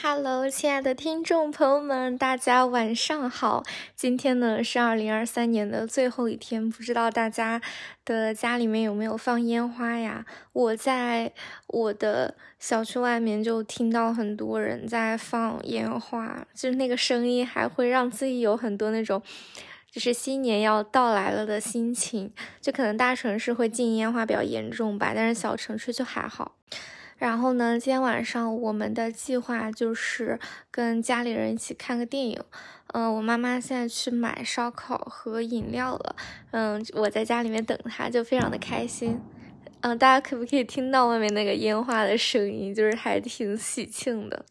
Hello，亲爱的听众朋友们，大家晚上好。今天呢是二零二三年的最后一天，不知道大家的家里面有没有放烟花呀？我在我的小区外面就听到很多人在放烟花，就是那个声音还会让自己有很多那种就是新年要到来了的心情。就可能大城市会禁烟花比较严重吧，但是小城市就还好。然后呢，今天晚上我们的计划就是跟家里人一起看个电影。嗯，我妈妈现在去买烧烤和饮料了。嗯，我在家里面等她，就非常的开心。嗯，大家可不可以听到外面那个烟花的声音？就是还挺喜庆的。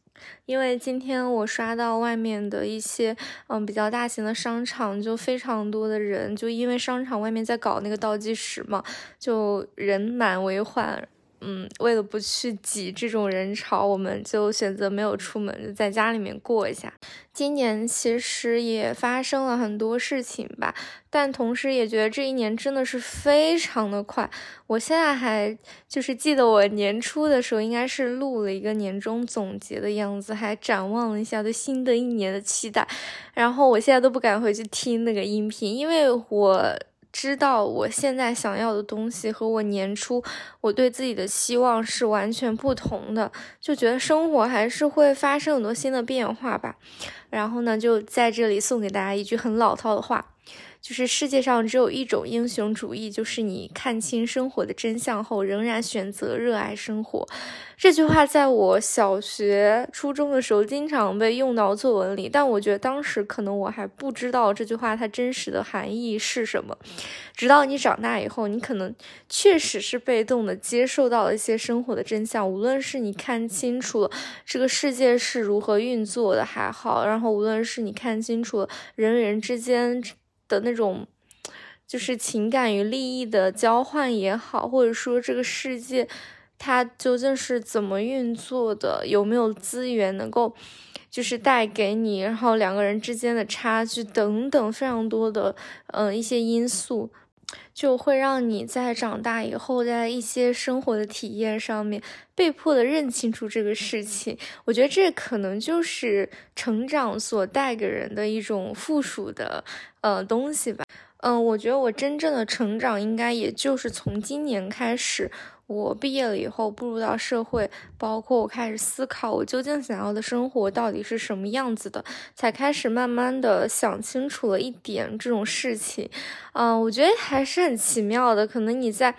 因为今天我刷到外面的一些嗯比较大型的商场，就非常多的人，就因为商场外面在搞那个倒计时嘛，就人满为患。嗯，为了不去挤这种人潮，我们就选择没有出门，就在家里面过一下。今年其实也发生了很多事情吧，但同时也觉得这一年真的是非常的快。我现在还就是记得我年初的时候，应该是录了一个年终总结的样子，还展望了一下对新的一年的期待。然后我现在都不敢回去听那个音频，因为我。知道我现在想要的东西和我年初我对自己的期望是完全不同的，就觉得生活还是会发生很多新的变化吧。然后呢，就在这里送给大家一句很老套的话。就是世界上只有一种英雄主义，就是你看清生活的真相后，仍然选择热爱生活。这句话在我小学、初中的时候经常被用到作文里，但我觉得当时可能我还不知道这句话它真实的含义是什么。直到你长大以后，你可能确实是被动的接受到了一些生活的真相，无论是你看清楚了这个世界是如何运作的还好，然后无论是你看清楚了人与人之间。的那种，就是情感与利益的交换也好，或者说这个世界它究竟是怎么运作的，有没有资源能够就是带给你，然后两个人之间的差距等等非常多的嗯一些因素。就会让你在长大以后，在一些生活的体验上面，被迫的认清楚这个事情。我觉得这可能就是成长所带给人的一种附属的呃东西吧。嗯，我觉得我真正的成长，应该也就是从今年开始。我毕业了以后步入到社会，包括我开始思考我究竟想要的生活到底是什么样子的，才开始慢慢的想清楚了一点这种事情。嗯，我觉得还是很奇妙的。可能你在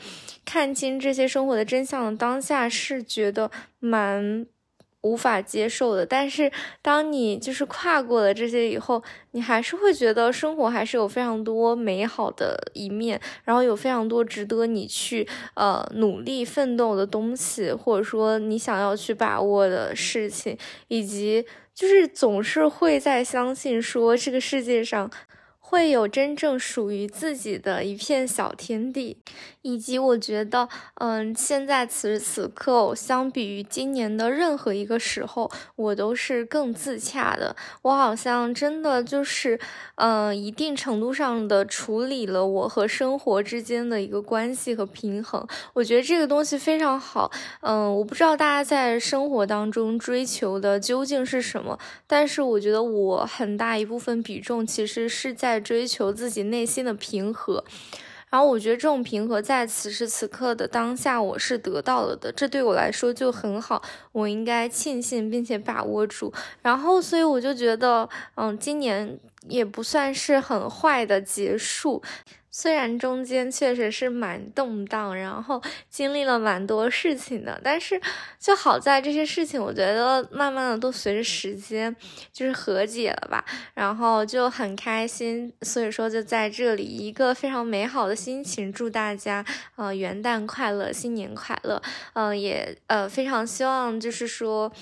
看清这些生活的真相的当下，是觉得蛮。无法接受的，但是当你就是跨过了这些以后，你还是会觉得生活还是有非常多美好的一面，然后有非常多值得你去呃努力奋斗的东西，或者说你想要去把握的事情，以及就是总是会在相信说这个世界上。会有真正属于自己的一片小天地，以及我觉得，嗯，现在此时此刻，相比于今年的任何一个时候，我都是更自洽的。我好像真的就是，嗯，一定程度上的处理了我和生活之间的一个关系和平衡。我觉得这个东西非常好。嗯，我不知道大家在生活当中追求的究竟是什么，但是我觉得我很大一部分比重其实是在。追求自己内心的平和，然后我觉得这种平和在此时此刻的当下我是得到了的，这对我来说就很好，我应该庆幸并且把握住。然后，所以我就觉得，嗯，今年也不算是很坏的结束。虽然中间确实是蛮动荡，然后经历了蛮多事情的，但是就好在这些事情，我觉得慢慢的都随着时间就是和解了吧，然后就很开心。所以说就在这里一个非常美好的心情，祝大家呃元旦快乐，新年快乐。嗯，也呃非常希望就是说。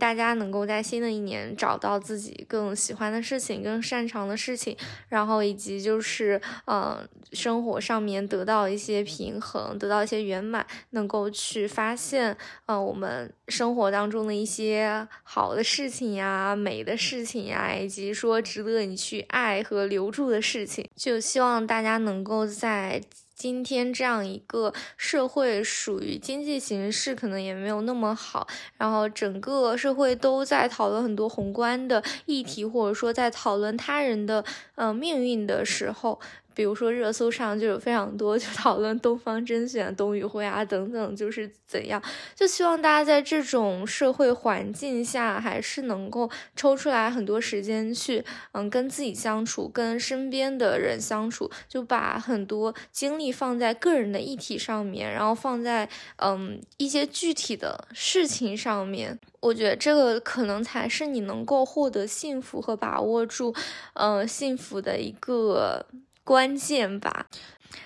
大家能够在新的一年找到自己更喜欢的事情、更擅长的事情，然后以及就是，嗯，生活上面得到一些平衡，得到一些圆满，能够去发现，嗯，我们生活当中的一些好的事情呀、美的事情呀，以及说值得你去爱和留住的事情。就希望大家能够在。今天这样一个社会属于经济形势可能也没有那么好，然后整个社会都在讨论很多宏观的议题，或者说在讨论他人的呃命运的时候。比如说热搜上就有非常多就讨论东方甄选、董宇辉啊等等，就是怎样，就希望大家在这种社会环境下，还是能够抽出来很多时间去，嗯，跟自己相处，跟身边的人相处，就把很多精力放在个人的议题上面，然后放在嗯一些具体的事情上面。我觉得这个可能才是你能够获得幸福和把握住，嗯，幸福的一个。关键吧，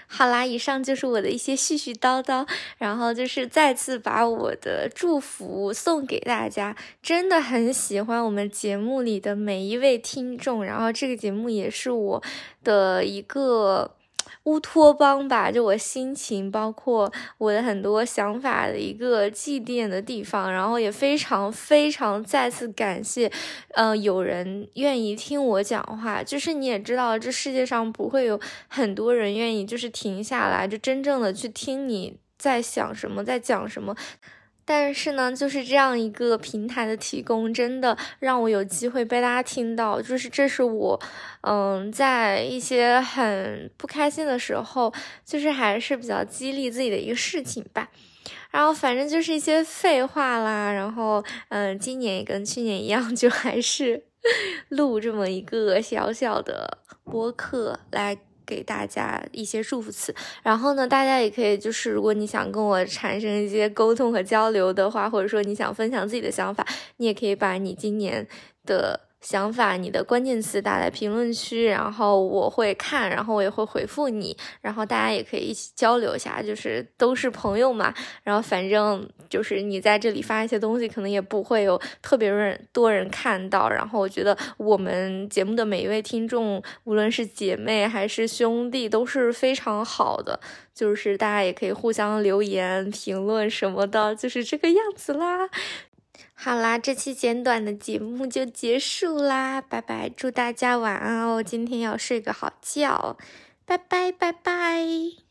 好啦，以上就是我的一些絮絮叨叨，然后就是再次把我的祝福送给大家，真的很喜欢我们节目里的每一位听众，然后这个节目也是我的一个。乌托邦吧，就我心情，包括我的很多想法的一个祭奠的地方，然后也非常非常再次感谢，呃，有人愿意听我讲话。就是你也知道，这世界上不会有很多人愿意就是停下来，就真正的去听你在想什么，在讲什么。但是呢，就是这样一个平台的提供，真的让我有机会被大家听到。就是这是我，嗯，在一些很不开心的时候，就是还是比较激励自己的一个事情吧。然后反正就是一些废话啦。然后，嗯，今年也跟去年一样，就还是 录这么一个小小的播客来。给大家一些祝福词，然后呢，大家也可以就是，如果你想跟我产生一些沟通和交流的话，或者说你想分享自己的想法，你也可以把你今年的。想法，你的关键词打在评论区，然后我会看，然后我也会回复你，然后大家也可以一起交流一下，就是都是朋友嘛。然后反正就是你在这里发一些东西，可能也不会有特别人多人看到。然后我觉得我们节目的每一位听众，无论是姐妹还是兄弟，都是非常好的。就是大家也可以互相留言、评论什么的，就是这个样子啦。好啦，这期简短的节目就结束啦，拜拜！祝大家晚安哦，今天要睡个好觉，拜拜拜拜。